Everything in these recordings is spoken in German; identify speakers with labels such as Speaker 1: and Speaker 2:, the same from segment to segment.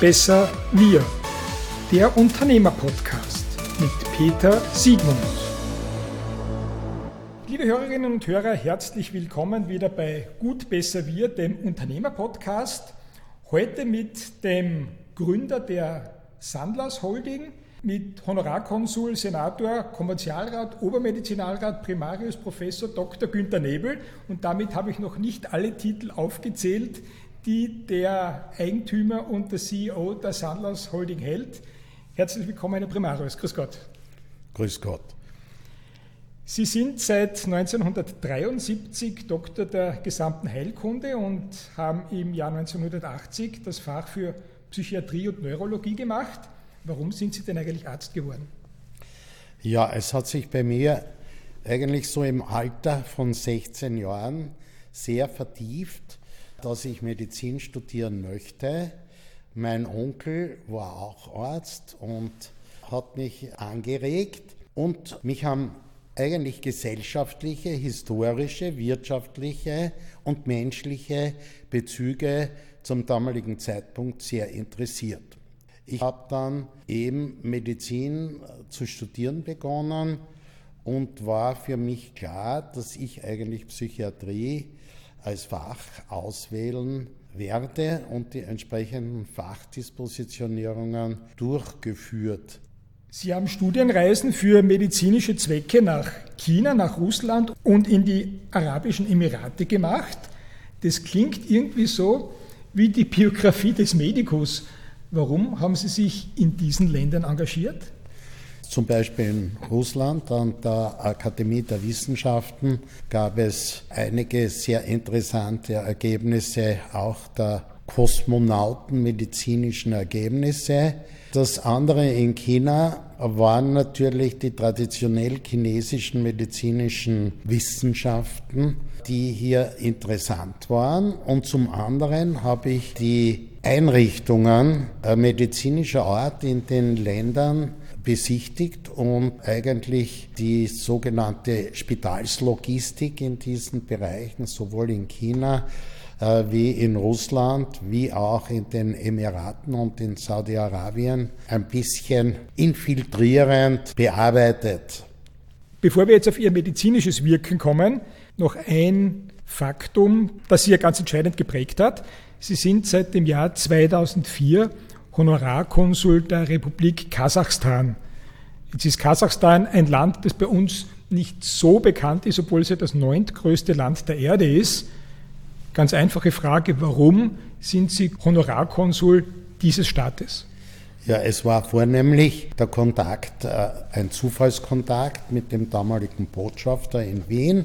Speaker 1: besser wir. Der Unternehmer-Podcast mit Peter Siegmund. Liebe Hörerinnen und Hörer, herzlich willkommen wieder bei Gut, besser wir, dem Unternehmer-Podcast. Heute mit dem Gründer der Sandlers Holding, mit Honorarkonsul, Senator, Kommerzialrat, Obermedizinalrat, Primarius Professor Dr. Günter Nebel. Und damit habe ich noch nicht alle Titel aufgezählt, die der Eigentümer und der CEO der Sandlers Holding hält. Herzlich willkommen, Herr Primarius. Grüß Gott.
Speaker 2: Grüß Gott.
Speaker 1: Sie sind seit 1973 Doktor der gesamten Heilkunde und haben im Jahr 1980 das Fach für Psychiatrie und Neurologie gemacht. Warum sind Sie denn eigentlich Arzt geworden?
Speaker 2: Ja, es hat sich bei mir eigentlich so im Alter von 16 Jahren sehr vertieft, dass ich Medizin studieren möchte. Mein Onkel war auch Arzt und hat mich angeregt und mich haben eigentlich gesellschaftliche, historische, wirtschaftliche und menschliche Bezüge zum damaligen Zeitpunkt sehr interessiert. Ich habe dann eben Medizin zu studieren begonnen und war für mich klar, dass ich eigentlich Psychiatrie als Fach auswählen werde und die entsprechenden Fachdispositionierungen durchgeführt.
Speaker 1: Sie haben Studienreisen für medizinische Zwecke nach China, nach Russland und in die Arabischen Emirate gemacht. Das klingt irgendwie so wie die Biografie des Medikus. Warum haben Sie sich in diesen Ländern engagiert?
Speaker 2: Zum Beispiel in Russland an der Akademie der Wissenschaften gab es einige sehr interessante Ergebnisse, auch der kosmonautenmedizinischen Ergebnisse. Das andere in China waren natürlich die traditionell chinesischen medizinischen Wissenschaften, die hier interessant waren. Und zum anderen habe ich die Einrichtungen medizinischer Art in den Ländern besichtigt und eigentlich die sogenannte Spitalslogistik in diesen Bereichen, sowohl in China äh, wie in Russland, wie auch in den Emiraten und in Saudi-Arabien ein bisschen infiltrierend bearbeitet.
Speaker 1: Bevor wir jetzt auf Ihr medizinisches Wirken kommen, noch ein Faktum, das Sie ja ganz entscheidend geprägt hat. Sie sind seit dem Jahr 2004 Honorarkonsul der Republik Kasachstan. Jetzt ist Kasachstan ein Land, das bei uns nicht so bekannt ist, obwohl es ja das neuntgrößte Land der Erde ist. Ganz einfache Frage, warum sind Sie Honorarkonsul dieses Staates?
Speaker 2: Ja, es war vornehmlich der Kontakt, äh, ein Zufallskontakt mit dem damaligen Botschafter in Wien.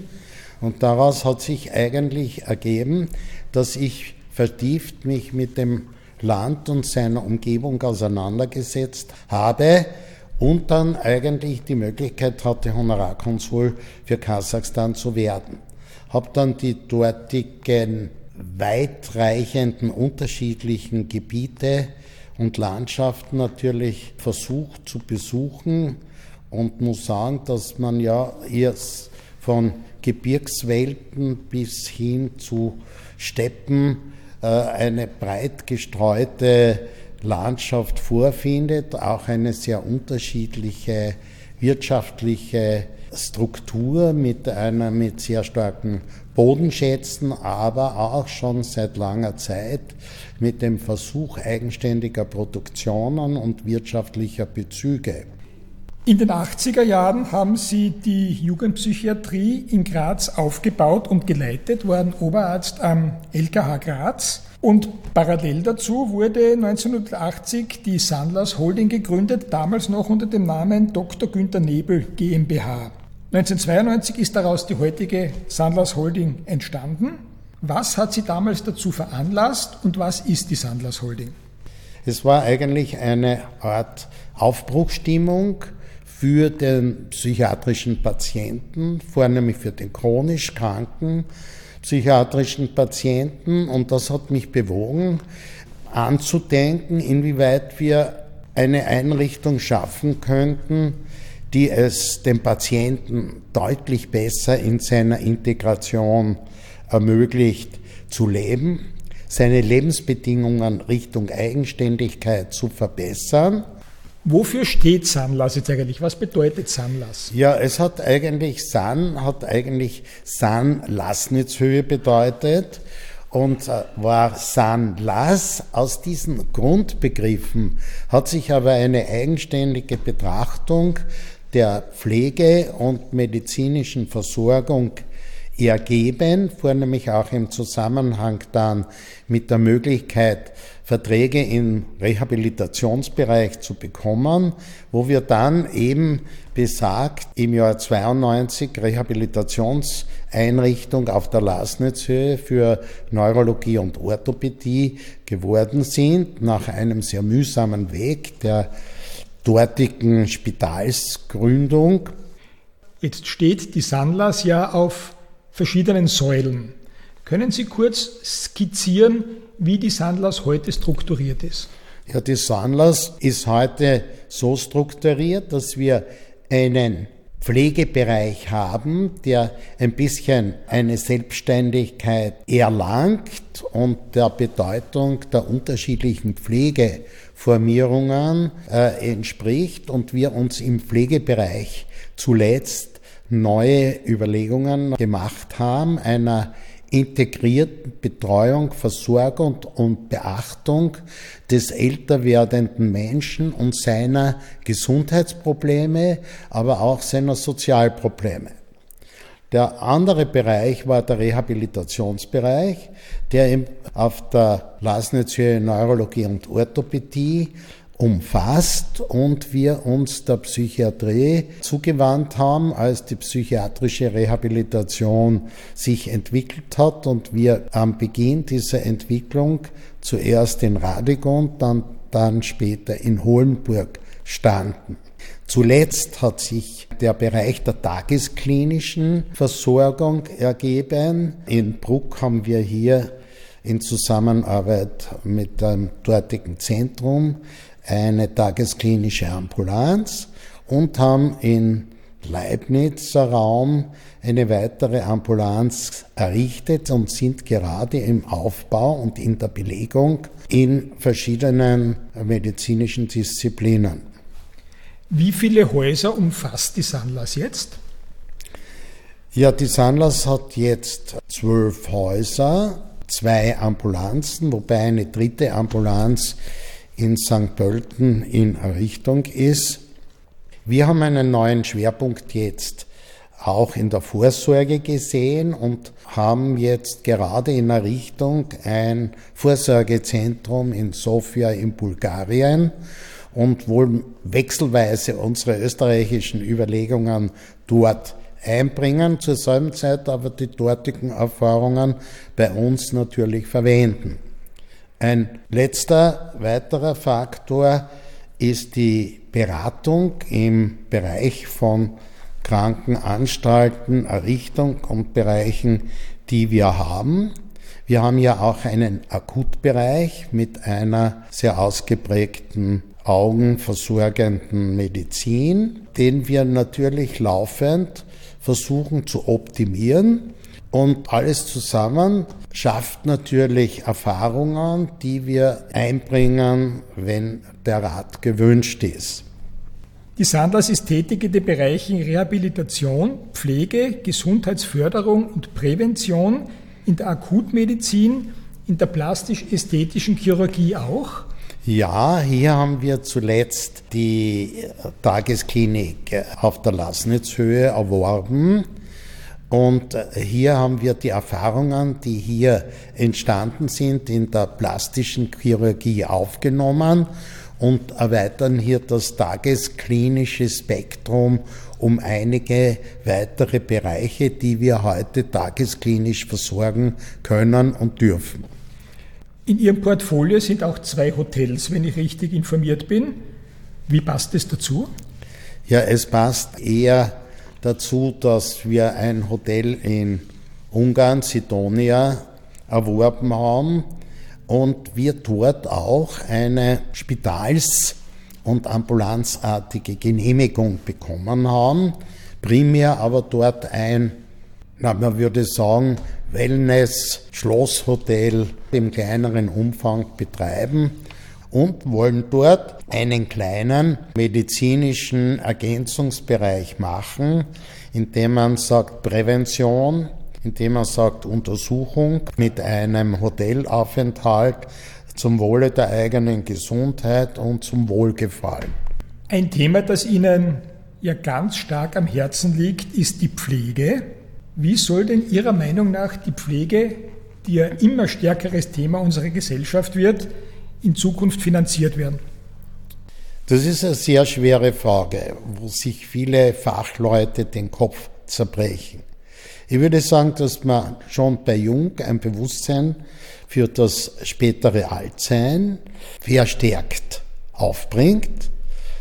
Speaker 2: Und daraus hat sich eigentlich ergeben, dass ich vertieft mich mit dem Land und seiner Umgebung auseinandergesetzt habe und dann eigentlich die Möglichkeit hatte, Honorarkonsul für Kasachstan zu werden. Habe dann die dortigen weitreichenden unterschiedlichen Gebiete und Landschaften natürlich versucht zu besuchen und muss sagen, dass man ja erst von Gebirgswelten bis hin zu Steppen eine breit gestreute Landschaft vorfindet, auch eine sehr unterschiedliche wirtschaftliche Struktur mit einer mit sehr starken Bodenschätzen, aber auch schon seit langer Zeit mit dem Versuch eigenständiger Produktionen und wirtschaftlicher Bezüge.
Speaker 1: In den 80er Jahren haben Sie die Jugendpsychiatrie in Graz aufgebaut und geleitet, waren Oberarzt am LKH Graz. Und parallel dazu wurde 1980 die Sandlers Holding gegründet, damals noch unter dem Namen Dr. Günther Nebel GmbH. 1992 ist daraus die heutige Sandlers Holding entstanden. Was hat Sie damals dazu veranlasst und was ist die Sandlers Holding?
Speaker 2: Es war eigentlich eine Art Aufbruchstimmung für den psychiatrischen Patienten, vornehmlich für den chronisch kranken psychiatrischen Patienten. Und das hat mich bewogen, anzudenken, inwieweit wir eine Einrichtung schaffen könnten, die es dem Patienten deutlich besser in seiner Integration ermöglicht zu leben, seine Lebensbedingungen Richtung Eigenständigkeit zu verbessern.
Speaker 1: Wofür steht Sanlass jetzt eigentlich? Was bedeutet Sanlass?
Speaker 2: Ja, es hat eigentlich San, hat eigentlich San Lasnitzhöhe bedeutet und äh, war Sanlass. Aus diesen Grundbegriffen hat sich aber eine eigenständige Betrachtung der Pflege und medizinischen Versorgung ergeben, vornehmlich auch im Zusammenhang dann mit der Möglichkeit, Verträge im Rehabilitationsbereich zu bekommen, wo wir dann eben besagt im Jahr 92 Rehabilitationseinrichtung auf der Lasnitzhöhe für Neurologie und Orthopädie geworden sind, nach einem sehr mühsamen Weg der dortigen Spitalsgründung.
Speaker 1: Jetzt steht die Sanlas ja auf verschiedenen Säulen. Können Sie kurz skizzieren, wie die Sanlas heute strukturiert ist?
Speaker 2: Ja, die Sanlas ist heute so strukturiert, dass wir einen Pflegebereich haben, der ein bisschen eine Selbstständigkeit erlangt und der Bedeutung der unterschiedlichen Pflegeformierungen äh, entspricht und wir uns im Pflegebereich zuletzt neue Überlegungen gemacht haben, einer integrierten Betreuung, Versorgung und Beachtung des älter werdenden Menschen und seiner Gesundheitsprobleme, aber auch seiner Sozialprobleme. Der andere Bereich war der Rehabilitationsbereich, der auf der Lasnitzhöhe Neurologie und Orthopädie umfasst und wir uns der Psychiatrie zugewandt haben, als die psychiatrische Rehabilitation sich entwickelt hat und wir am Beginn dieser Entwicklung zuerst in Radigund, dann, dann später in Hohenburg standen. Zuletzt hat sich der Bereich der tagesklinischen Versorgung ergeben. In Bruck haben wir hier in Zusammenarbeit mit dem dortigen Zentrum eine tagesklinische Ambulanz und haben in Leibnizer Raum eine weitere Ambulanz errichtet und sind gerade im Aufbau und in der Belegung in verschiedenen medizinischen Disziplinen.
Speaker 1: Wie viele Häuser umfasst die Sanlas jetzt?
Speaker 2: Ja, die Sanlas hat jetzt zwölf Häuser, zwei Ambulanzen, wobei eine dritte Ambulanz in St. Pölten in Errichtung ist. Wir haben einen neuen Schwerpunkt jetzt auch in der Vorsorge gesehen und haben jetzt gerade in Errichtung ein Vorsorgezentrum in Sofia in Bulgarien und wollen wechselweise unsere österreichischen Überlegungen dort einbringen, zur selben Zeit aber die dortigen Erfahrungen bei uns natürlich verwenden. Ein letzter weiterer Faktor ist die Beratung im Bereich von Krankenanstalten, Errichtung und Bereichen, die wir haben. Wir haben ja auch einen Akutbereich mit einer sehr ausgeprägten augenversorgenden Medizin, den wir natürlich laufend versuchen zu optimieren und alles zusammen schafft natürlich Erfahrungen, die wir einbringen, wenn der Rat gewünscht ist.
Speaker 1: Die Sanders ist tätig in den Bereichen Rehabilitation, Pflege, Gesundheitsförderung und Prävention, in der Akutmedizin, in der plastisch-ästhetischen Chirurgie auch.
Speaker 2: Ja, hier haben wir zuletzt die Tagesklinik auf der Lasnitzhöhe erworben und äh, hier haben wir die Erfahrungen, die hier entstanden sind, in der plastischen Chirurgie aufgenommen und erweitern hier das tagesklinische Spektrum um einige weitere Bereiche, die wir heute tagesklinisch versorgen können und dürfen.
Speaker 1: In Ihrem Portfolio sind auch zwei Hotels, wenn ich richtig informiert bin. Wie passt es dazu?
Speaker 2: Ja, es passt eher dazu, dass wir ein Hotel in Ungarn, Sidonia, erworben haben und wir dort auch eine Spitals- und ambulanzartige Genehmigung bekommen haben. Primär aber dort ein, na, man würde sagen, Wellness, Schlosshotel im kleineren Umfang betreiben und wollen dort einen kleinen medizinischen Ergänzungsbereich machen, indem man sagt Prävention, indem man sagt Untersuchung mit einem Hotelaufenthalt zum Wohle der eigenen Gesundheit und zum Wohlgefallen.
Speaker 1: Ein Thema, das Ihnen ja ganz stark am Herzen liegt, ist die Pflege. Wie soll denn Ihrer Meinung nach die Pflege, die ja immer stärkeres Thema unserer Gesellschaft wird, in Zukunft finanziert werden?
Speaker 2: Das ist eine sehr schwere Frage, wo sich viele Fachleute den Kopf zerbrechen. Ich würde sagen, dass man schon bei Jung ein Bewusstsein für das spätere Altsein verstärkt aufbringt,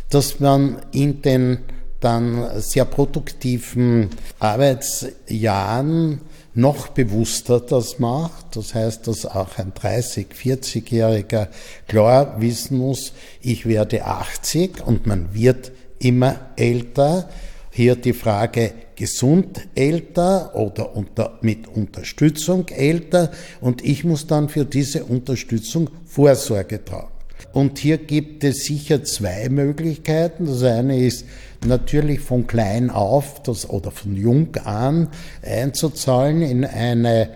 Speaker 2: dass man in den dann sehr produktiven Arbeitsjahren noch bewusster das macht. Das heißt, dass auch ein 30-, 40-Jähriger klar wissen muss, ich werde 80 und man wird immer älter. Hier die Frage gesund älter oder unter, mit Unterstützung älter und ich muss dann für diese Unterstützung Vorsorge tragen. Und hier gibt es sicher zwei Möglichkeiten. Das eine ist natürlich von klein auf das, oder von jung an einzuzahlen in einen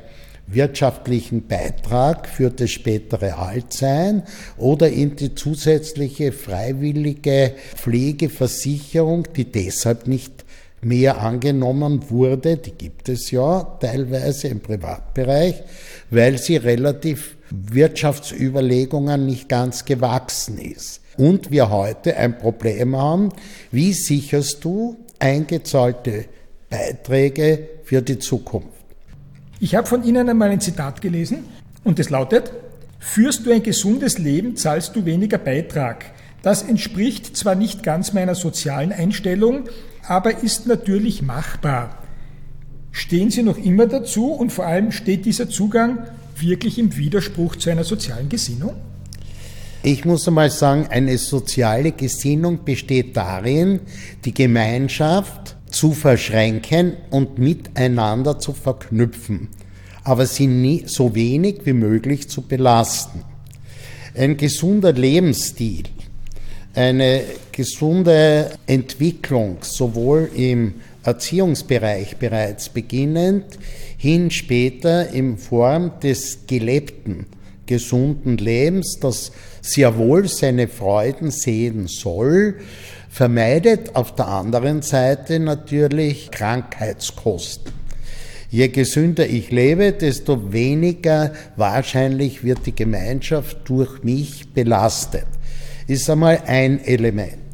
Speaker 2: wirtschaftlichen Beitrag für das spätere Altsein oder in die zusätzliche freiwillige Pflegeversicherung, die deshalb nicht mehr angenommen wurde, die gibt es ja teilweise im Privatbereich, weil sie relativ Wirtschaftsüberlegungen nicht ganz gewachsen ist. Und wir heute ein Problem haben, wie sicherst du eingezahlte Beiträge für die Zukunft?
Speaker 1: Ich habe von Ihnen einmal ein Zitat gelesen und es lautet, Führst du ein gesundes Leben, zahlst du weniger Beitrag. Das entspricht zwar nicht ganz meiner sozialen Einstellung, aber ist natürlich machbar. Stehen Sie noch immer dazu und vor allem steht dieser Zugang wirklich im Widerspruch zu einer sozialen Gesinnung?
Speaker 2: Ich muss einmal sagen, eine soziale Gesinnung besteht darin, die Gemeinschaft zu verschränken und miteinander zu verknüpfen, aber sie nie, so wenig wie möglich zu belasten. Ein gesunder Lebensstil, eine gesunde Entwicklung, sowohl im Erziehungsbereich bereits beginnend, hin später in Form des gelebten, gesunden Lebens, das sehr wohl seine Freuden sehen soll, vermeidet auf der anderen Seite natürlich Krankheitskosten. Je gesünder ich lebe, desto weniger wahrscheinlich wird die Gemeinschaft durch mich belastet. Ist einmal ein Element.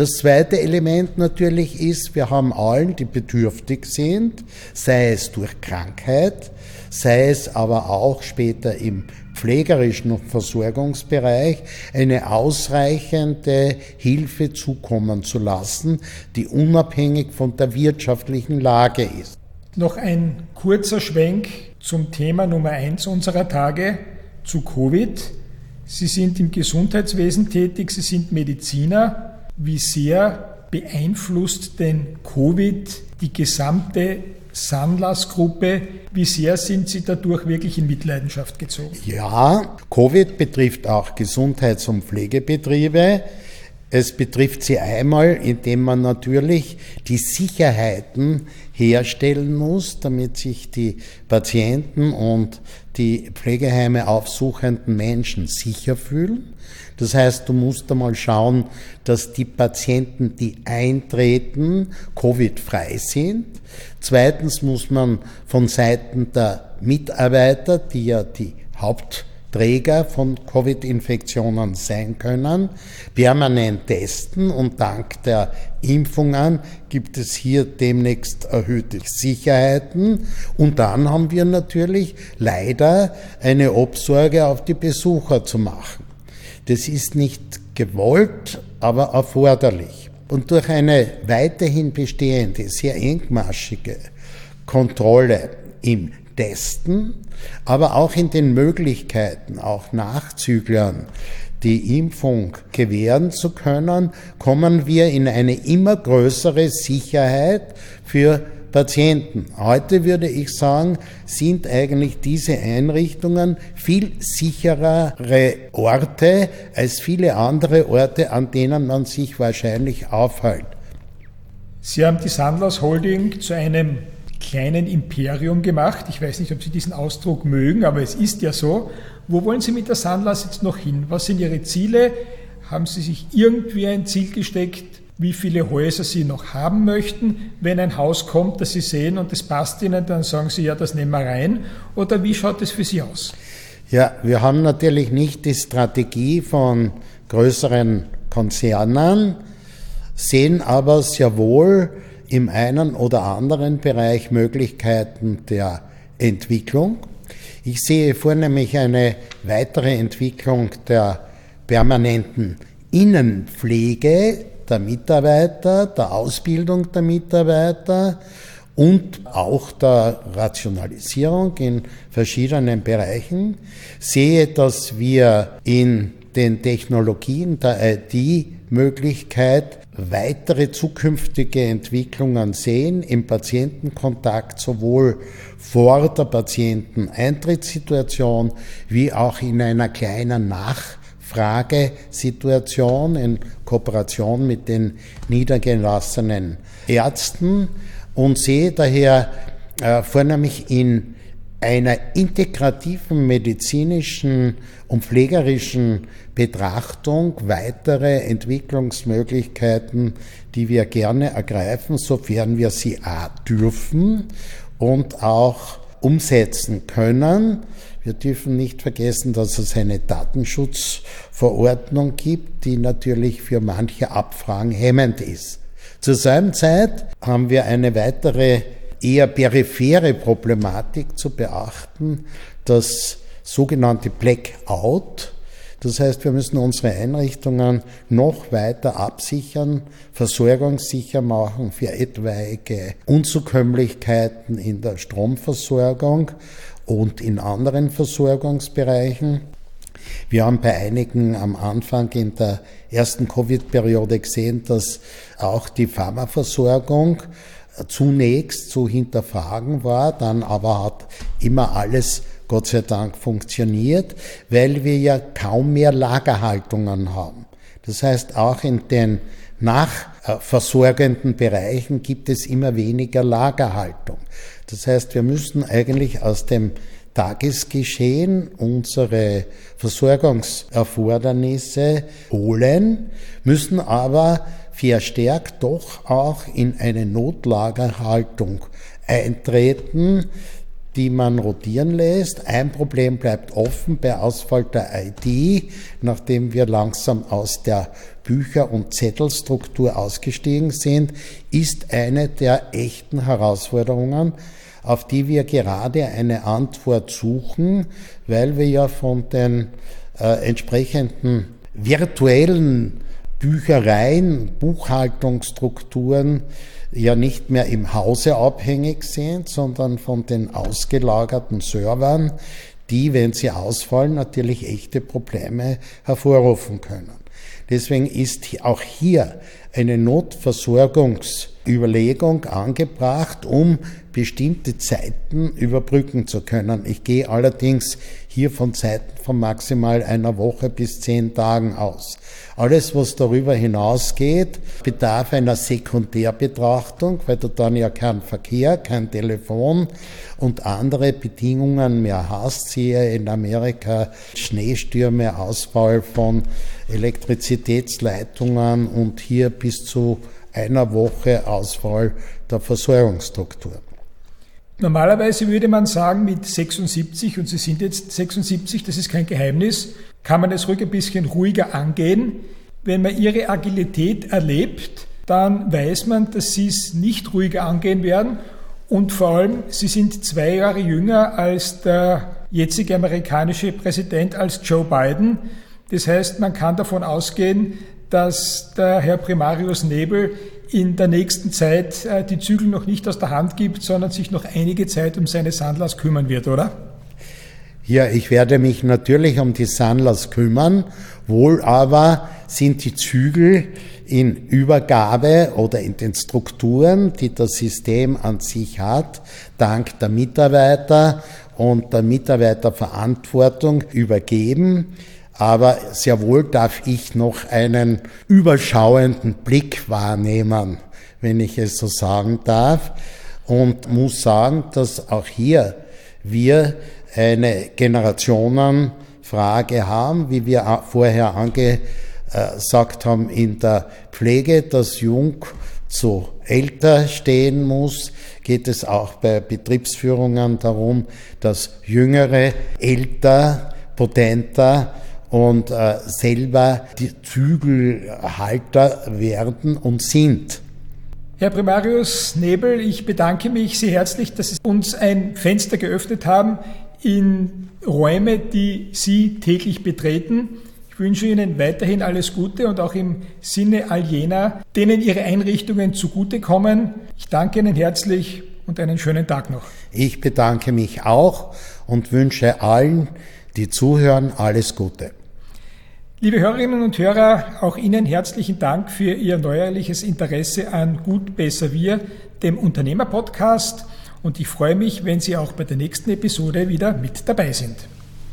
Speaker 2: Das zweite Element natürlich ist, wir haben allen, die bedürftig sind, sei es durch Krankheit, sei es aber auch später im pflegerischen Versorgungsbereich eine ausreichende Hilfe zukommen zu lassen, die unabhängig von der wirtschaftlichen Lage ist.
Speaker 1: Noch ein kurzer Schwenk zum Thema Nummer eins unserer Tage, zu Covid. Sie sind im Gesundheitswesen tätig, Sie sind Mediziner. Wie sehr beeinflusst denn Covid die gesamte Sanlass-Gruppe? Wie sehr sind Sie dadurch wirklich in Mitleidenschaft gezogen?
Speaker 2: Ja, Covid betrifft auch Gesundheits- und Pflegebetriebe. Es betrifft sie einmal, indem man natürlich die Sicherheiten herstellen muss, damit sich die Patienten und die Pflegeheime aufsuchenden Menschen sicher fühlen. Das heißt, du musst einmal schauen, dass die Patienten, die eintreten, Covid-frei sind. Zweitens muss man von Seiten der Mitarbeiter, die ja die Haupt Träger von Covid-Infektionen sein können, permanent testen und dank der Impfungen gibt es hier demnächst erhöhte Sicherheiten und dann haben wir natürlich leider eine Obsorge auf die Besucher zu machen. Das ist nicht gewollt, aber erforderlich. Und durch eine weiterhin bestehende, sehr engmaschige Kontrolle im Testen, aber auch in den Möglichkeiten, auch Nachzüglern die Impfung gewähren zu können, kommen wir in eine immer größere Sicherheit für Patienten. Heute würde ich sagen, sind eigentlich diese Einrichtungen viel sicherere Orte als viele andere Orte, an denen man sich wahrscheinlich aufhält.
Speaker 1: Sie haben die Sandlers Holding zu einem kleinen Imperium gemacht. Ich weiß nicht, ob Sie diesen Ausdruck mögen, aber es ist ja so. Wo wollen Sie mit der Sandlers jetzt noch hin? Was sind Ihre Ziele? Haben Sie sich irgendwie ein Ziel gesteckt, wie viele Häuser Sie noch haben möchten? Wenn ein Haus kommt, das Sie sehen und das passt Ihnen, dann sagen Sie, ja, das nehmen wir rein. Oder wie schaut es für Sie aus?
Speaker 2: Ja, wir haben natürlich nicht die Strategie von größeren Konzernen, sehen aber sehr wohl im einen oder anderen Bereich Möglichkeiten der Entwicklung. Ich sehe vornehmlich eine weitere Entwicklung der permanenten Innenpflege der Mitarbeiter, der Ausbildung der Mitarbeiter und auch der Rationalisierung in verschiedenen Bereichen. Sehe, dass wir in den Technologien der IT-Möglichkeit weitere zukünftige Entwicklungen sehen im Patientenkontakt sowohl vor der Patienteneintrittssituation wie auch in einer kleinen Nachfragesituation in Kooperation mit den niedergelassenen Ärzten. Und sehe daher äh, vornehmlich in einer integrativen medizinischen und pflegerischen Betrachtung weitere Entwicklungsmöglichkeiten, die wir gerne ergreifen, sofern wir sie A dürfen und auch umsetzen können. Wir dürfen nicht vergessen, dass es eine Datenschutzverordnung gibt, die natürlich für manche Abfragen hemmend ist. Zur selben Zeit haben wir eine weitere eher periphere Problematik zu beachten, das sogenannte Blackout. Das heißt, wir müssen unsere Einrichtungen noch weiter absichern, versorgungssicher machen für etwaige Unzukömmlichkeiten in der Stromversorgung und in anderen Versorgungsbereichen. Wir haben bei einigen am Anfang in der ersten Covid-Periode gesehen, dass auch die Pharmaversorgung zunächst zu hinterfragen war, dann aber hat immer alles Gott sei Dank funktioniert, weil wir ja kaum mehr Lagerhaltungen haben. Das heißt, auch in den nachversorgenden Bereichen gibt es immer weniger Lagerhaltung. Das heißt, wir müssen eigentlich aus dem Tagesgeschehen unsere Versorgungserfordernisse holen, müssen aber verstärkt doch auch in eine Notlagerhaltung eintreten, die man rotieren lässt. Ein Problem bleibt offen bei Ausfall der ID, nachdem wir langsam aus der Bücher- und Zettelstruktur ausgestiegen sind, ist eine der echten Herausforderungen, auf die wir gerade eine Antwort suchen, weil wir ja von den äh, entsprechenden virtuellen Büchereien, Buchhaltungsstrukturen ja nicht mehr im Hause abhängig sind, sondern von den ausgelagerten Servern, die, wenn sie ausfallen, natürlich echte Probleme hervorrufen können. Deswegen ist auch hier eine Notversorgungsüberlegung angebracht, um bestimmte Zeiten überbrücken zu können. Ich gehe allerdings hier von Zeiten von maximal einer Woche bis zehn Tagen aus. Alles, was darüber hinausgeht, bedarf einer Sekundärbetrachtung, weil du dann ja keinen Verkehr, kein Telefon und andere Bedingungen mehr hast. Siehe in Amerika Schneestürme, Ausfall von Elektrizitätsleitungen und hier bis zu einer Woche Ausfall der Versorgungsstruktur.
Speaker 1: Normalerweise würde man sagen, mit 76, und Sie sind jetzt 76, das ist kein Geheimnis, kann man es ruhig ein bisschen ruhiger angehen. Wenn man ihre Agilität erlebt, dann weiß man, dass sie es nicht ruhiger angehen werden. Und vor allem, sie sind zwei Jahre jünger als der jetzige amerikanische Präsident, als Joe Biden. Das heißt, man kann davon ausgehen, dass der Herr Primarius Nebel in der nächsten Zeit äh, die Zügel noch nicht aus der Hand gibt, sondern sich noch einige Zeit um seine Sandlers kümmern wird, oder?
Speaker 2: Ja, ich werde mich natürlich um die Sandlers kümmern, wohl aber sind die Zügel in Übergabe oder in den Strukturen, die das System an sich hat, dank der Mitarbeiter und der Mitarbeiterverantwortung übergeben. Aber sehr wohl darf ich noch einen überschauenden Blick wahrnehmen, wenn ich es so sagen darf. Und muss sagen, dass auch hier wir eine Generationenfrage haben, wie wir vorher angesagt haben in der Pflege, dass Jung zu älter stehen muss, geht es auch bei Betriebsführungen darum, dass Jüngere älter, potenter und äh, selber die Zügelhalter werden und sind.
Speaker 1: Herr Primarius Nebel, ich bedanke mich sehr herzlich, dass Sie uns ein Fenster geöffnet haben in Räume, die Sie täglich betreten. Ich wünsche Ihnen weiterhin alles Gute und auch im Sinne all jener, denen Ihre Einrichtungen zugutekommen. Ich danke Ihnen herzlich und einen schönen Tag noch.
Speaker 2: Ich bedanke mich auch und wünsche allen, die zuhören, alles Gute.
Speaker 1: Liebe Hörerinnen und Hörer, auch Ihnen herzlichen Dank für Ihr neuerliches Interesse an Gut, Besser, Wir, dem Unternehmerpodcast. Und ich freue mich, wenn Sie auch bei der nächsten Episode wieder mit dabei sind.